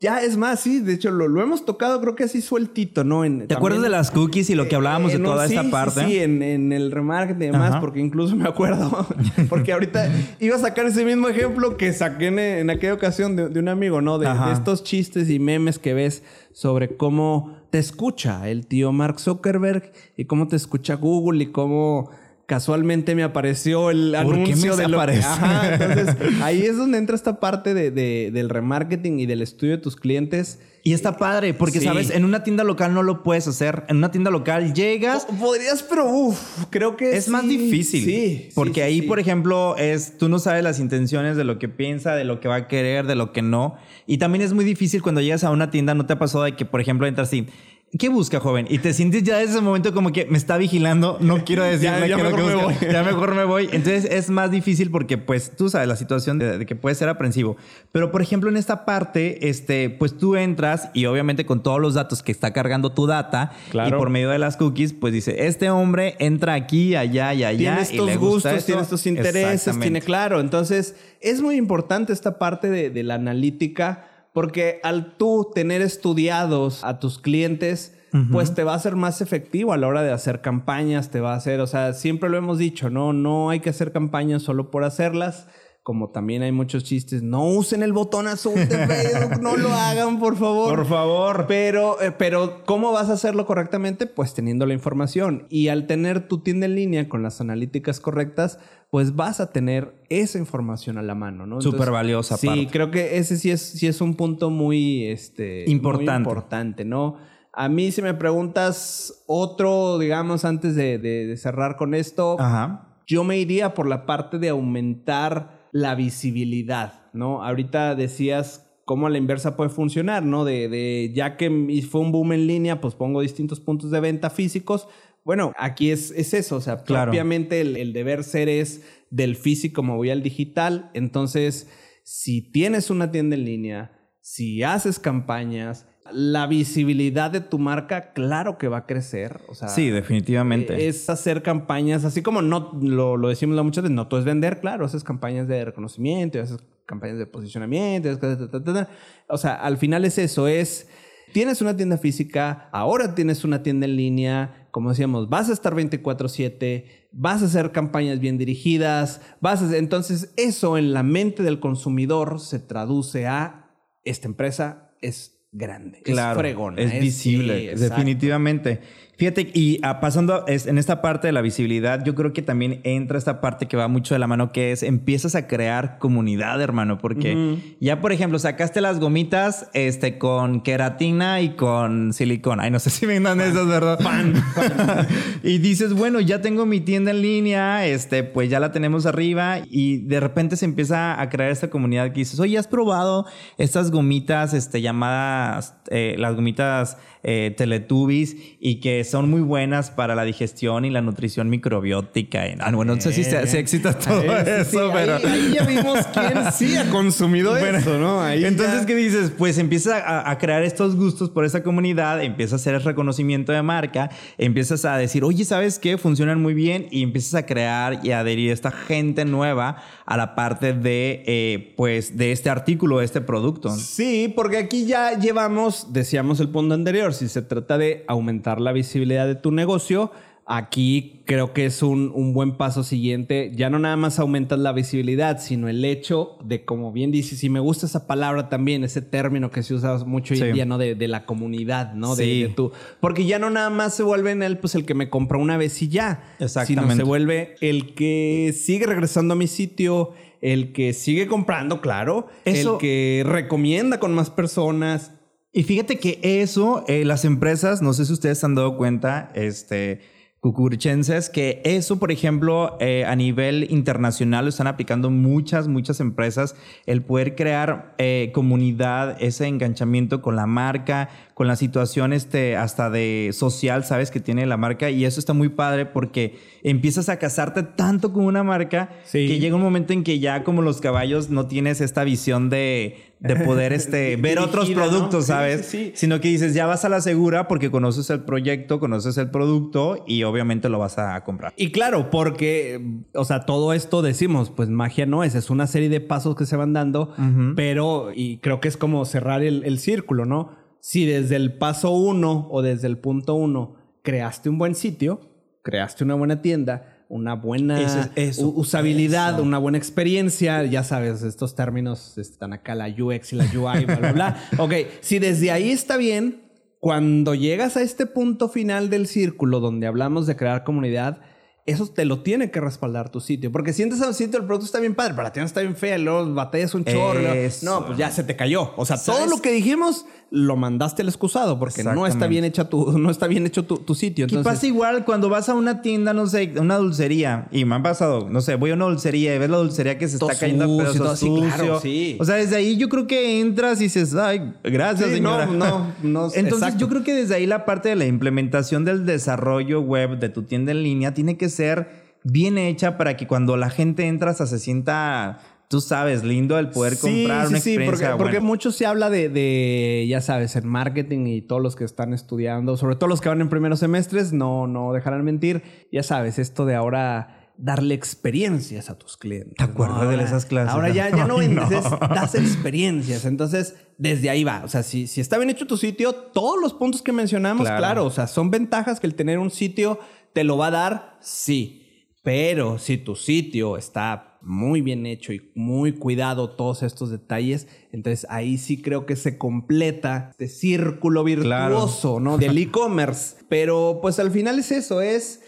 ya es más, sí, de hecho lo, lo hemos tocado, creo que así sueltito, ¿no? En, ¿Te acuerdas de las cookies y lo que hablábamos de un- toda sí, esta parte? Sí, en, en el remarketing y demás, Ajá. porque incluso me acuerdo, porque ahorita iba a sacar ese mismo ejemplo que saqué en, en aquella ocasión de, de un amigo, ¿no? De estos chistes y memes que ves sobre cómo te escucha el tío Mark Zuckerberg y cómo te escucha Google y cómo casualmente me apareció el ¿Por qué me anuncio de lo que... aparece? Ajá, entonces ahí es donde entra esta parte de, de- del remarketing y del estudio de tus clientes. Y está padre, porque Sí. sabes, en una tienda local no lo puedes hacer. En una tienda local llegas. Po- Podrías, pero uff, creo que Es más sí, difícil. Sí. Porque sí, ahí, por ejemplo, es tú no sabes las intenciones de lo que piensa, de lo que va a querer, de lo que no. Y también es muy difícil cuando llegas a una tienda, no te ha pasado de que, por ejemplo, entras así. ¿Qué busca, joven? Y te sientes ya en ese momento como que me está vigilando, no quiero decirle Ya- lo que mejor me voy. Ya mejor me voy. Entonces es más difícil porque, pues, tú sabes la situación de, de que puede ser aprensivo. Pero, por ejemplo, en esta parte, este, pues tú entras y obviamente con todos los datos que está cargando tu data Claro. y por medio de las cookies, pues dice, este hombre entra aquí, allá y allá. tiene y le estos gusta gustos, esto. tiene estos intereses, tiene claro. Entonces, es muy importante esta parte de, de la analítica, porque al tú tener estudiados a tus clientes, pues te va a ser más efectivo a la hora de hacer campañas, te va a hacer, o sea, siempre lo hemos dicho, ¿no? No hay que hacer campañas solo por hacerlas. Como también hay muchos chistes, no usen el botón azul de Facebook, no lo hagan, por favor. Por favor. Pero, eh, pero, ¿cómo vas a hacerlo correctamente? Pues teniendo la información. Y al tener tu tienda en línea con las analíticas correctas, pues vas a tener esa información a la mano, ¿no? Súper valiosa Sí, creo que ese sí es, sí es un punto muy, este, muy Importante. importante, ¿no? A mí, si me preguntas otro, digamos, antes de, de- de cerrar con esto, Ajá. yo me iría por la parte de aumentar la visibilidad, ¿no? Ahorita decías cómo a la inversa puede funcionar, ¿no? De, de ya que fue un boom en línea, pues pongo distintos puntos de venta físicos. Bueno, aquí es, es eso, o sea, Claro. propiamente el, el deber ser es del físico me voy al digital. Entonces, si tienes una tienda en línea, si haces campañas, la visibilidad de tu marca, claro que va a crecer. O sea, Sí, definitivamente. eh, es hacer campañas, así como no lo, lo decimos muchas veces, no todo es vender, claro, haces campañas de reconocimiento, haces campañas de posicionamiento, ta. o sea, al final es eso, es, tienes una tienda física, ahora tienes una tienda en línea, como decíamos, vas a estar 24/7, vas a hacer campañas bien dirigidas, vas a, entonces eso en la mente del consumidor se traduce a, esta empresa es grande, Claro, es fregona. es visible, sí, definitivamente. Fíjate, y ah, pasando es- en esta parte de la visibilidad, yo creo que también entra esta parte que va mucho de la mano, que es empiezas a crear comunidad, hermano, porque ya, por ejemplo, sacaste las gomitas este, con queratina y con silicona. Ay, no sé si vendan esas, ¿verdad? y dices, bueno, ya tengo mi tienda en línea, este, pues ya la tenemos arriba y de repente se empieza a crear esta comunidad que dices, oye, ¿has probado estas gomitas este, llamadas, eh, las gomitas eh, Teletubbies y que son muy buenas para la digestión y la nutrición microbiótica. Ah, bueno, no sé si se, se excita todo Eh, eso, sí, pero... ahí, ahí ya vimos quién sí ha consumido Bueno, eso, ¿no? Ahí Entonces, ya- ¿qué dices? Pues empiezas a, a crear estos gustos por esa comunidad, empiezas a hacer el reconocimiento de marca, empiezas a decir, oye, ¿sabes qué? Funcionan muy bien y empiezas a crear y adherir esta gente nueva a la parte de, eh, pues, de este artículo, de este producto. Sí, porque aquí ya llevamos, decíamos el punto anterior, si se trata de aumentar la visibilidad de tu negocio, aquí creo que es un, un buen paso siguiente. Ya no nada más aumentas la visibilidad, sino el hecho de, como bien dices, y me gusta esa palabra también, ese término que se usa mucho hoy Sí. en día, ¿no? De, de la comunidad, ¿no? De, Sí. de tu, porque ya no nada más se vuelve en él, pues el que me compra una vez y ya. Sino Exactamente. se vuelve el que sigue regresando a mi sitio, el que sigue comprando, claro, Eso- el que recomienda con más personas. Y fíjate que eso, eh, las empresas, no sé si ustedes se han dado cuenta, este, cucurchenses, que eso, por ejemplo, eh, a nivel internacional lo están aplicando muchas, muchas empresas, el poder crear eh, comunidad, ese enganchamiento con la marca, con la situación este, hasta de social, sabes, que tiene la marca. Y eso está muy padre porque empiezas a casarte tanto con una marca Sí. que llega un momento en que ya como los caballos no tienes esta visión de, de poder este, ver otros productos, ¿sabes? sí, sí. Sino que dices, ya vas a la segura porque conoces el proyecto, conoces el producto y obviamente lo vas a comprar. Y claro, porque, o sea, todo esto decimos, pues magia no es, es una serie de pasos que se van dando, pero, y creo que es como cerrar el, el círculo, ¿no? Si desde el paso uno o desde el punto uno creaste un buen sitio, creaste una buena tienda, una buena Eso eso, usabilidad, eso. una buena experiencia, ya sabes, estos términos están acá, la UX y la UI, bla, bla, bla. Ok, si desde ahí está bien, cuando llegas a este punto final del círculo donde hablamos de crear comunidad, eso te lo tiene que respaldar tu sitio. Porque si entras a un sitio, el producto está bien padre, pero la tienda está bien fea, luego batallas un chorro. No, pues ya se te cayó. O sea, todo ¿Sabes? lo que dijimos lo mandaste al excusado porque no está bien hecha tu, no está bien hecho tu, tu sitio. ¿Qué Entonces, pasa igual cuando vas a una tienda, no sé, una dulcería? Y me han pasado, no sé, voy a una dulcería y ves la dulcería que se Todo está cayendo sucio, pedazos todo así, claro, sucio. sí. O sea, desde ahí yo creo que entras y dices, ay, gracias, Sí, señora. no, no, no, Entonces exacto. yo creo que desde ahí la parte de la implementación del desarrollo web de tu tienda en línea tiene que ser bien hecha para que cuando la gente entra se sienta, tú sabes, lindo el poder Sí, comprar sí, una sí, experiencia. porque, porque mucho se habla de, de, ya sabes, en marketing y todos los que están estudiando, sobre todo los que van en primeros semestres, no, no dejarán mentir. Ya sabes, esto de ahora darle experiencias a tus clientes. ¿Te acuerdas ¿no? de esas clases? Ahora ya, ya no vendes, no. es- das experiencias. Entonces, desde ahí va. O sea, si, si está bien hecho tu sitio, todos los puntos que mencionamos, Claro. claro, o sea, son ventajas que el tener un sitio te lo va a dar, sí. Pero si tu sitio está muy bien hecho y muy cuidado todos estos detalles, entonces ahí sí creo que se completa este círculo virtuoso, ¿no? Del e-commerce. Pero pues al final es eso, es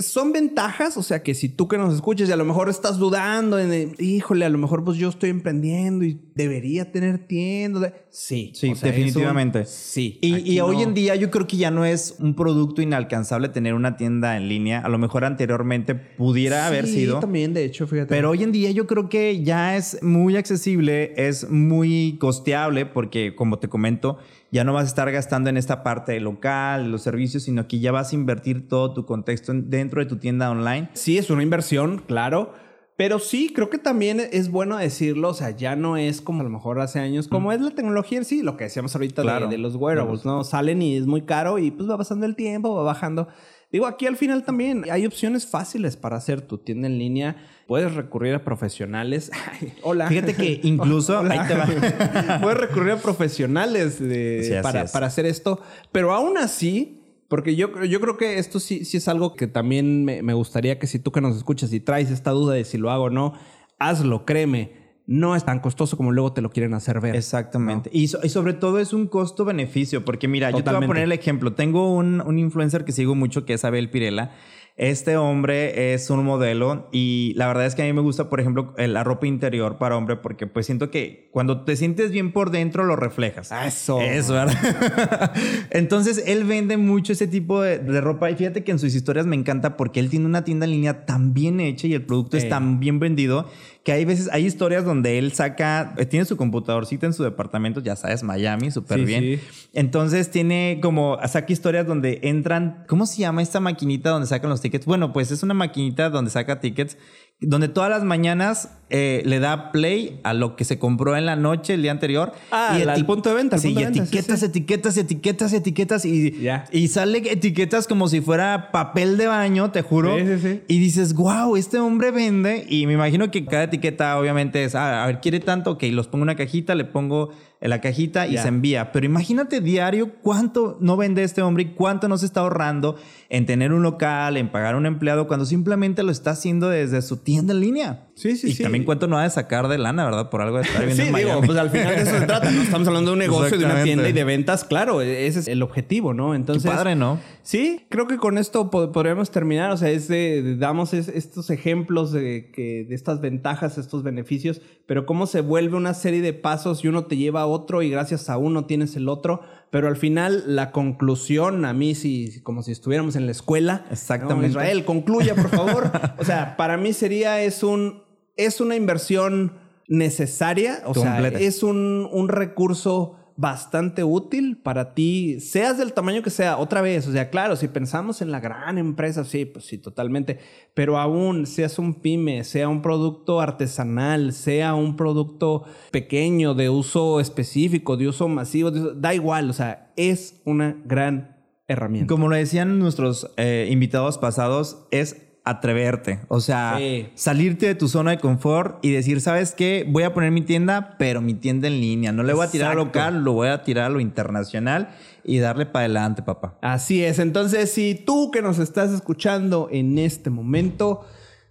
son ventajas, o sea que si tú que nos escuchas y a lo mejor estás dudando en, híjole, a lo mejor pues yo estoy emprendiendo y debería tener tienda. de-". Sí, Sí, o sea, es definitivamente. sí. Y, hoy en día yo creo que ya no es un producto inalcanzable tener una tienda en línea. A lo mejor anteriormente pudiera haber sido. también, de hecho, fíjate. Pero hoy en día yo creo que ya es muy accesible, es muy costeable porque como te comento, ya no vas a estar gastando en esta parte local, los servicios, sino que ya vas a invertir todo tu contexto en- dentro de tu tienda online. Sí, es una inversión, claro. Pero sí, creo que también es bueno decirlo. O sea, ya no es como a lo mejor hace años, como es la tecnología en sí, lo que decíamos ahorita de- de, los wearables, ¿no? Salen y es muy caro y pues va pasando el tiempo, va bajando. Digo, aquí al final también hay opciones fáciles para hacer tu tienda en línea. Puedes recurrir a profesionales. Ay, hola. Fíjate que incluso- Hola. ahí te va. Puedes recurrir a profesionales de- Sí, así para, es. para hacer esto. Pero aún así, porque yo, yo creo que esto sí, sí es algo que también me, me gustaría que si tú que nos escuchas y traes esta duda de si lo hago o no, hazlo, créeme. No es tan costoso como luego te lo quieren hacer ver. Exactamente. Y, so- y sobre todo es un costo-beneficio, porque mira, yo te voy a poner el ejemplo. Tengo un, un influencer que sigo mucho que es Abel Pirela. Este hombre es un modelo y la verdad es que a mí me gusta, por ejemplo, el- la ropa interior para hombre porque pues siento que cuando te sientes bien por dentro lo reflejas. Eso. Eso, ¿verdad? Entonces él vende mucho ese tipo de, de ropa y fíjate que en sus historias me encanta porque él tiene una tienda en línea tan bien hecha y el producto es tan bien vendido que hay veces, hay historias donde él saca, eh, tiene su computadorcita en su departamento, ya sabes, Miami, súper Sí, bien. sí. Entonces tiene como, saca historias donde entran, ¿cómo se llama esta maquinita donde sacan los tickets? Bueno, pues es una maquinita donde saca tickets, donde todas las mañanas eh, le da play a lo que se compró en la noche, el día anterior. Ah, eti- al punto de venta, al Sí, punto y de venta, sí, etiquetas, sí. etiquetas, etiquetas, etiquetas y, y sale etiquetas como si fuera papel de baño, te juro. Sí. Y dices, wow, este hombre vende. Y me imagino que cada etiqueta obviamente es, ah, a ver, quiere tanto, ok, los pongo en una cajita, le pongo en la cajita y se envía. Pero imagínate diario cuánto no vende este hombre y cuánto no se está ahorrando en tener un local, en pagar a un empleado, cuando simplemente lo está haciendo desde su tienda en línea. Sí, sí, y sí. también cuánto no ha de sacar de lana, ¿verdad? Por algo de estar viviendo Sí, en digo, Miami. pues al final de eso se trata. No estamos hablando de un negocio, de una tienda y de ventas. Claro, ese es el objetivo, ¿no? Entonces. Qué padre, ¿no? Sí, creo que con esto po- podríamos terminar. O sea, es de- damos es- estos ejemplos de, que, de estas ventajas, estos beneficios, pero cómo se vuelve una serie de pasos y uno te lleva a otro y gracias a uno tienes el otro. Pero al final, la conclusión, a mí, si, como si estuviéramos en la escuela. Exactamente. ¿no? Israel, concluya, por favor. o sea, para mí sería, es un, es una inversión necesaria. O Completa. sea, es un, un recurso bastante útil para ti, seas del tamaño que sea. Otra vez, o sea, claro, si pensamos en la gran empresa, sí, pues sí, totalmente. Pero aún, seas un pyme, sea un producto artesanal, sea un producto pequeño, de uso específico, de uso masivo, da igual, o sea, es una gran herramienta. Como lo decían nuestros eh, invitados pasados, es atreverte. O sea, Sí. salirte de tu zona de confort y decir, ¿sabes qué? Voy a poner mi tienda, pero mi tienda en línea. No le voy a tirar a local, lo voy a tirar a lo internacional y darle para adelante, papá. Así es. Entonces, si tú que nos estás escuchando en este momento,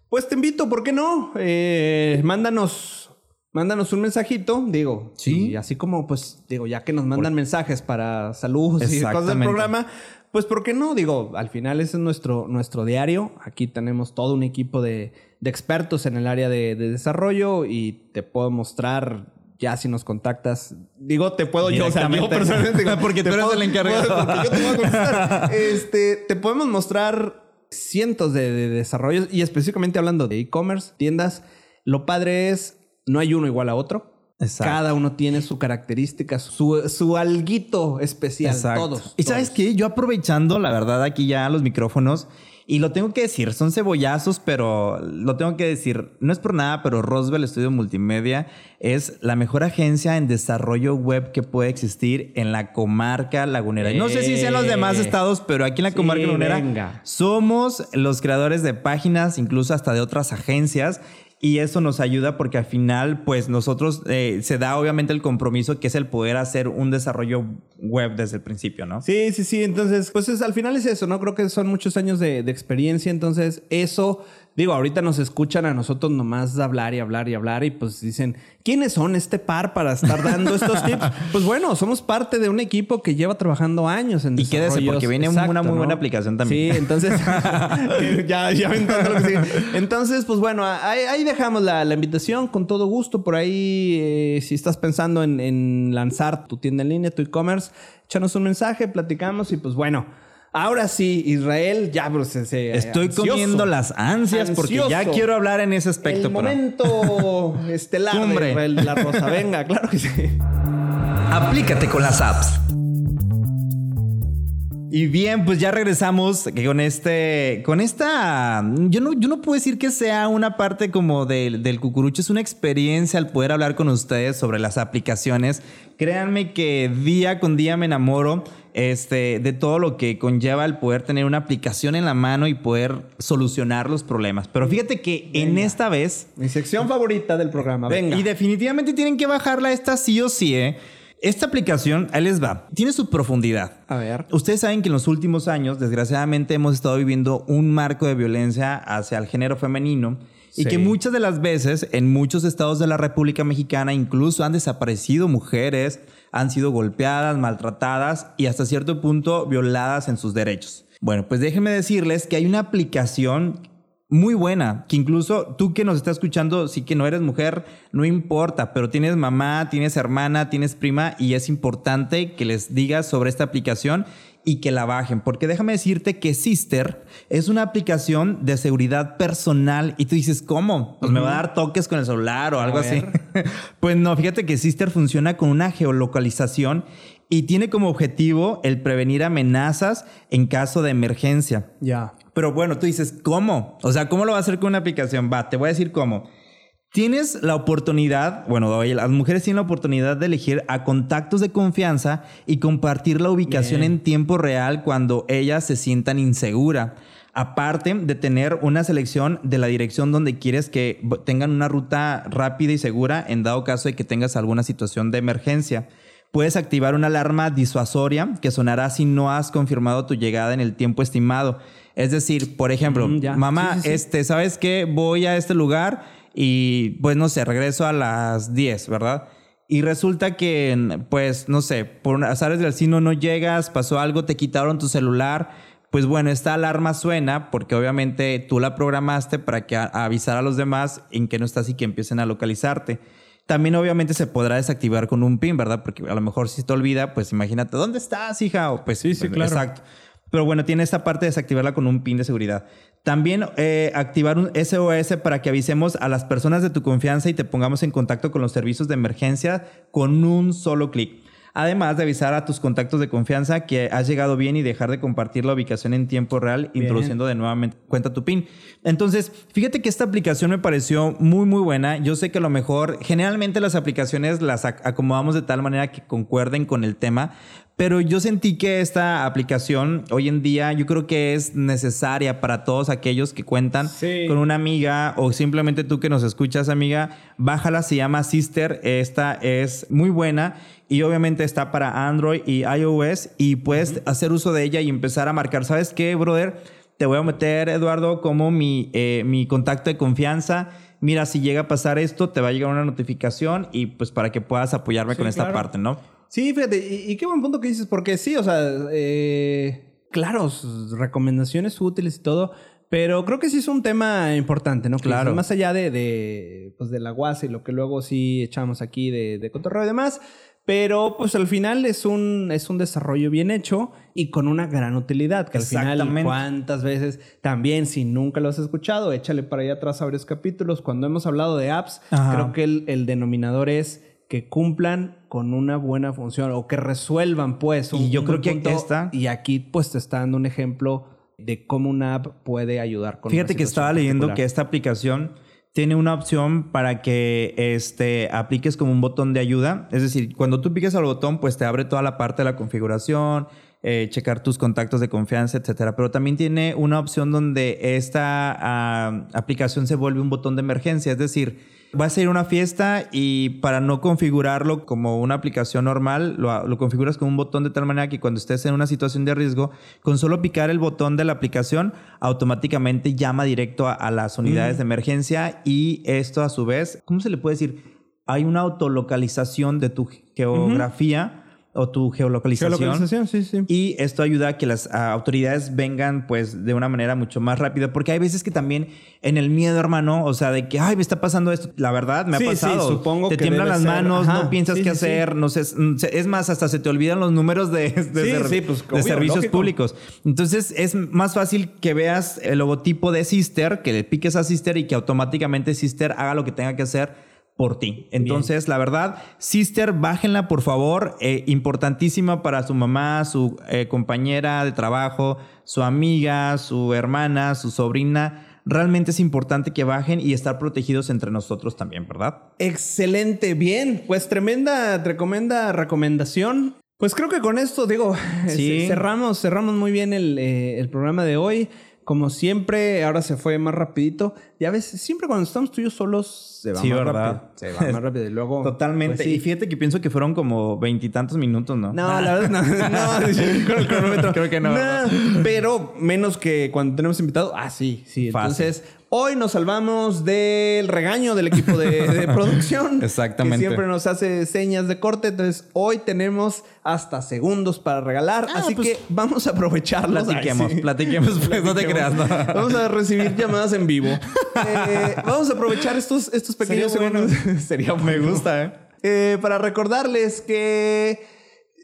pues te invito, ¿por qué no? Eh, mándanos, mándanos un mensajito, digo. Sí. Y así como, pues, digo, ya que nos mandan mensajes para saludos y cosas del programa, pues, ¿por qué no? Digo, al final ese es nuestro, nuestro diario. Aquí tenemos todo un equipo de, de expertos en el área de, de desarrollo y te puedo mostrar. Ya si nos contactas, digo, te puedo yo, Directamente. personalmente digo, Porque tú te eres puedo- el encargado. porque yo te voy a contestar. Este, te podemos mostrar cientos de, de desarrollos y específicamente hablando de e-commerce, tiendas. Lo padre es, no hay uno igual a otro. Exacto. Cada uno tiene su característica, su, su alguito especial. Exacto. Todos. Y sabes qué, yo aprovechando, la verdad, aquí ya los micrófonos, y lo tengo que decir, son cebollazos, pero lo tengo que decir, no es por nada, pero Roswell Estudio Multimedia es la mejor agencia en desarrollo web que puede existir en la comarca lagunera. No sé si sean los demás Eh. estados, pero aquí en la Sí, comarca lagunera venga. somos los creadores de páginas, incluso hasta de otras agencias. Y eso nos ayuda porque al final, pues nosotros eh, se da obviamente el compromiso que es el poder hacer un desarrollo web desde el principio, ¿no? Sí, sí, sí. Entonces, pues es- al final es eso, ¿no? Creo que son muchos años de, de experiencia. Entonces, eso, digo, ahorita nos escuchan a nosotros nomás hablar y hablar y hablar y pues dicen, ¿quiénes son este par para estar dando estos tips? Pues bueno, somos parte de un equipo que lleva trabajando años en Y quédese, porque viene una muy buena aplicación también. Sí, entonces, ya, ya todo lo que sigue. Entonces, pues bueno, ahí, ahí dejamos la, la invitación con todo gusto. Por ahí, eh, si estás pensando en, en lanzar tu tienda en línea, tu e-commerce, échanos un mensaje, platicamos y pues bueno. Ahora sí, Israel, ya, bro, se, se- Estoy ansioso. comiendo las ansias porque ya quiero hablar en ese aspecto. El pero- momento estelar de Cumbre. Israel de la Rosa. Venga, claro que sí. Aplícate con las apps. Y bien, pues ya regresamos con este, con esta, yo no, yo no puedo decir que sea una parte como del, del cucurucho, es una experiencia al poder hablar con ustedes sobre las aplicaciones. Créanme que día con día me enamoro este, de todo lo que conlleva el poder tener una aplicación en la mano y poder solucionar los problemas. Pero fíjate que en esta vez, Mi sección favorita del programa. Venga. y definitivamente tienen que bajarla esta sí o sí, ¿eh? Esta aplicación, ahí les va, tiene su profundidad. A ver. Ustedes saben que en los últimos años, desgraciadamente, hemos estado viviendo un marco de violencia hacia el género femenino y Sí. que muchas de las veces en muchos estados de la República Mexicana incluso han desaparecido mujeres, han sido golpeadas, maltratadas y hasta cierto punto violadas en sus derechos. Bueno, pues déjenme decirles que hay una aplicación muy buena, que incluso tú que nos estás escuchando, sí que no eres mujer, no importa, pero tienes mamá, tienes hermana, tienes prima y es importante que les digas sobre esta aplicación y que la bajen. Porque déjame decirte que Sister es una aplicación de seguridad personal y tú dices, ¿cómo? Pues me va a dar toques con el celular o algo así. pues no, fíjate que Sister funciona con una geolocalización y tiene como objetivo el prevenir amenazas en caso de emergencia. Ya. Pero bueno, tú dices, ¿cómo? O sea, ¿cómo lo va a hacer con una aplicación? Va, te voy a decir cómo. Tienes la oportunidad, bueno, las mujeres tienen la oportunidad de elegir a contactos de confianza y compartir la ubicación Bien. en tiempo real cuando ellas se sientan insegura. Aparte de tener una selección de la dirección donde quieres que tengan una ruta rápida y segura en dado caso de que tengas alguna situación de emergencia. Puedes activar una alarma disuasoria que sonará si no has confirmado tu llegada en el tiempo estimado. Es decir, por ejemplo, Mm, mamá, Sí, sí, sí. este, ¿sabes qué? Voy a este lugar y pues no sé, regreso a las 10, ¿verdad? Y resulta que, pues, no sé, por azares del destino no llegas, pasó algo, te quitaron tu celular. Pues bueno, esta alarma suena porque obviamente tú la programaste para que a- avisar a los demás en que no estás y que empiecen a localizarte. También obviamente se podrá desactivar con un pin, ¿verdad? Porque a lo mejor si te olvida, pues imagínate, ¿dónde estás, hija? O pues Sí, sí, pues, claro. Exacto. Pero bueno, tiene esta parte de desactivarla con un pin de seguridad. También eh, activar un SOS para que avisemos a las personas de tu confianza y te pongamos en contacto con los servicios de emergencia con un solo clic. Además de avisar a tus contactos de confianza que has llegado bien y dejar de compartir la ubicación en tiempo real, introduciendo de nuevamente cuenta tu PIN. Entonces, fíjate que esta aplicación me pareció muy, muy buena. Yo sé que a lo mejor, generalmente las aplicaciones las ac- acomodamos de tal manera que concuerden con el tema, pero yo sentí que esta aplicación hoy en día yo creo que es necesaria para todos aquellos que cuentan Sí. con una amiga o simplemente tú que nos escuchas, amiga, bájala, se llama Sister. Esta es muy buena y obviamente está para Android y iOS y puedes hacer uso de ella y empezar a marcar. ¿Sabes qué, brother? Te voy a meter, Eduardo, como mi, eh, mi contacto de confianza. Mira, si llega a pasar esto, te va a llegar una notificación y pues para que puedas apoyarme Sí, con esta parte, ¿no? Sí, fíjate, y, y qué buen punto que dices, porque sí, o sea, eh, claro, recomendaciones útiles y todo, pero creo que sí es un tema importante, ¿no? Claro. Más allá de, de, pues, de la guasa y lo que luego sí echamos aquí de, de cotorreo y demás, pero pues al final es un, es un desarrollo bien hecho y con una gran utilidad, que al final. ¿cuántas veces? También, si nunca lo has escuchado, échale para allá atrás a varios capítulos. Cuando hemos hablado de apps, Ajá. creo que el, el denominador es que cumplan con una buena función o que resuelvan, pues. Y yo un creo que esta- Y aquí, pues, te está dando un ejemplo de cómo una app puede ayudar con Fíjate que estaba leyendo que esta aplicación tiene una opción para que este, apliques como un botón de ayuda. Es decir, cuando tú piques al botón, pues te abre toda la parte de la configuración, eh, checar tus contactos de confianza, etcétera. Pero también tiene una opción donde esta ah, aplicación se vuelve un botón de emergencia. Es decir, vas a ir a una fiesta y para no configurarlo como una aplicación normal, lo, lo configuras con un botón de tal manera que cuando estés en una situación de riesgo, con solo picar el botón de la aplicación, automáticamente llama directo a, a las unidades de emergencia y esto a su vez, ¿cómo se le puede decir? Hay una autolocalización de tu geografía o tu geolocalización. Geolocalización, sí, sí. Y esto ayuda a que las autoridades vengan pues de una manera mucho más rápida. Porque hay veces que también en el miedo, hermano, o sea, de que, ay, me está pasando esto. La verdad, me Sí, ha sí, pasado. supongo Te que tiemblan las ser. manos, Ajá. no piensas Sí, qué sí, sí. hacer. No sé, es más, hasta se te olvidan los números de, de, sí, pues, de servicios lógico. públicos. Entonces es más fácil que veas el logotipo de Sister, que le piques a Sister y que automáticamente Sister haga lo que tenga que hacer por ti. Entonces, la verdad, Sister, bájenla por favor. Eh, importantísima para su mamá, su eh, compañera de trabajo, su amiga, su hermana, su sobrina. Realmente es importante que bajen y estar protegidos entre nosotros también, ¿verdad? Excelente, bien. Pues tremenda, tremenda recomendación. Pues creo que con esto, digo, Sí. cerramos, cerramos muy bien el, eh, el programa de hoy. Como siempre, ahora se fue más rapidito. Ya ves, siempre cuando estamos tú y yo solos, se va Sí, más ¿verdad? rápido. Se va más rápido. Y luego. Totalmente. pues sí. Y fíjate que pienso que fueron como veintitantos minutos, ¿no? No, la verdad, no, no, con el cronómetro. Creo que no, pero menos que cuando tenemos invitado. Ah, sí, sí. Fácil. Entonces, hoy nos salvamos del regaño del equipo de, de producción. Exactamente. Que siempre nos hace señas de corte. Entonces, hoy tenemos hasta segundos para regalar. Ah, así pues, que vamos a aprovecharlos. Platiquemos, Ay, sí. platiquemos, pues no te creas, ¿no? Vamos a recibir llamadas en vivo. Eh, vamos a aprovechar estos, estos pequeños Sería bueno. segundos. Sería Me bueno. gusta, ¿eh? Eh, para recordarles que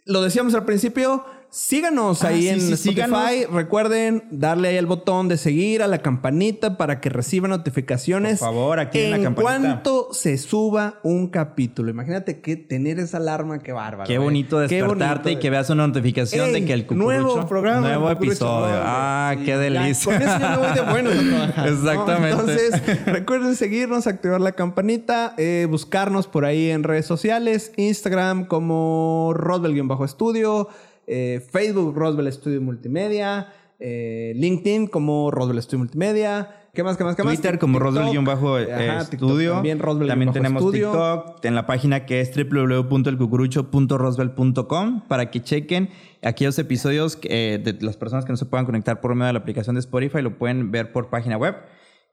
lo decíamos al principio, síganos Ah, ahí sí, en sí, Spotify. síganos. Recuerden darle ahí al botón de seguir, a la campanita para que reciba notificaciones. Por favor, la en campanita. cuanto se suba un capítulo. Imagínate que tener esa alarma, qué bárbaro. Qué ¿eh? bonito Qué despertarte bonito. y que veas una notificación Ey, de que el cucurucho... nuevo programa, Nuevo el episodio. No, ah, qué ya, delicia. Con eso ya me voy de buenos a trabajar. ¿no? Exactamente. Entonces, recuerden seguirnos, activar la campanita, eh, buscarnos por ahí en redes sociales, Instagram como Roswell-estudio, eh, Facebook Roswell Studio Multimedia, eh, LinkedIn como Roswell Studio Multimedia. ¿Qué más? ¿Qué más? ¿Qué más? Twitter como TikTok También Roswell También tenemos Studio. TikTok en la página que es www.elcucurucho.roswell.com para que chequen aquellos episodios que, eh, de las personas que no se puedan conectar por medio de la aplicación de Spotify lo pueden ver por página web.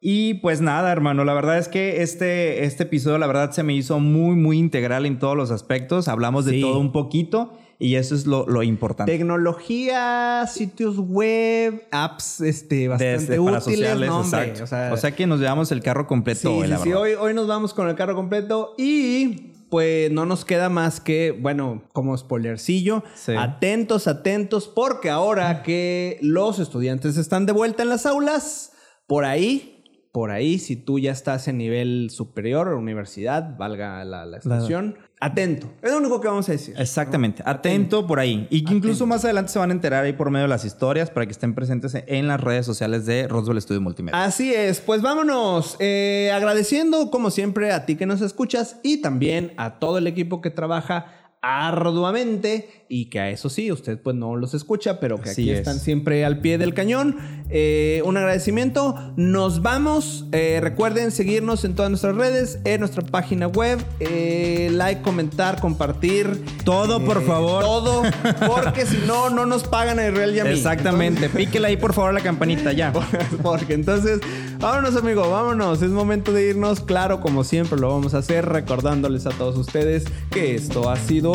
Y pues nada, hermano, la verdad es que este, este episodio, la verdad, se me hizo muy, muy integral en todos los aspectos. Hablamos de Sí. todo un poquito y eso es lo, lo importante. Tecnología, sitios web, apps este, bastante Desde para útiles. sociales, no, hombre. O sea, O sea que nos llevamos el carro completo Sí, hoy, sí, la sí, verdad. Hoy, hoy nos vamos con el carro completo y pues no nos queda más que, bueno, como spoilercillo, Sí. atentos, atentos, porque ahora que los estudiantes están de vuelta en las aulas, por ahí, por ahí, si tú ya estás en nivel superior, universidad, valga la, la extensión, atento. Es lo único que vamos a decir. Exactamente, atento por ahí. Y que incluso más adelante se van a enterar ahí por medio de las historias para que estén presentes en las redes sociales de Roswell Studio Multimedia. Así es, pues vámonos. Eh, agradeciendo, como siempre, a ti que nos escuchas y también a todo el equipo que trabaja arduamente y que a eso sí, usted pues no los escucha, pero que Así aquí es. están siempre al pie del cañón. Eh, un agradecimiento. Nos vamos. Eh, recuerden seguirnos en todas nuestras redes, en nuestra página web. Eh, like, comentar, compartir. Todo, por favor. Todo, porque si no, no nos pagan a Israel y a mí. Exactamente. Píquele ahí por favor la campanita ya. Porque entonces, vámonos amigo, vámonos. Es momento de irnos. Claro, como siempre lo vamos a hacer, recordándoles a todos ustedes que esto ha sido...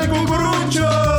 el cucurucho.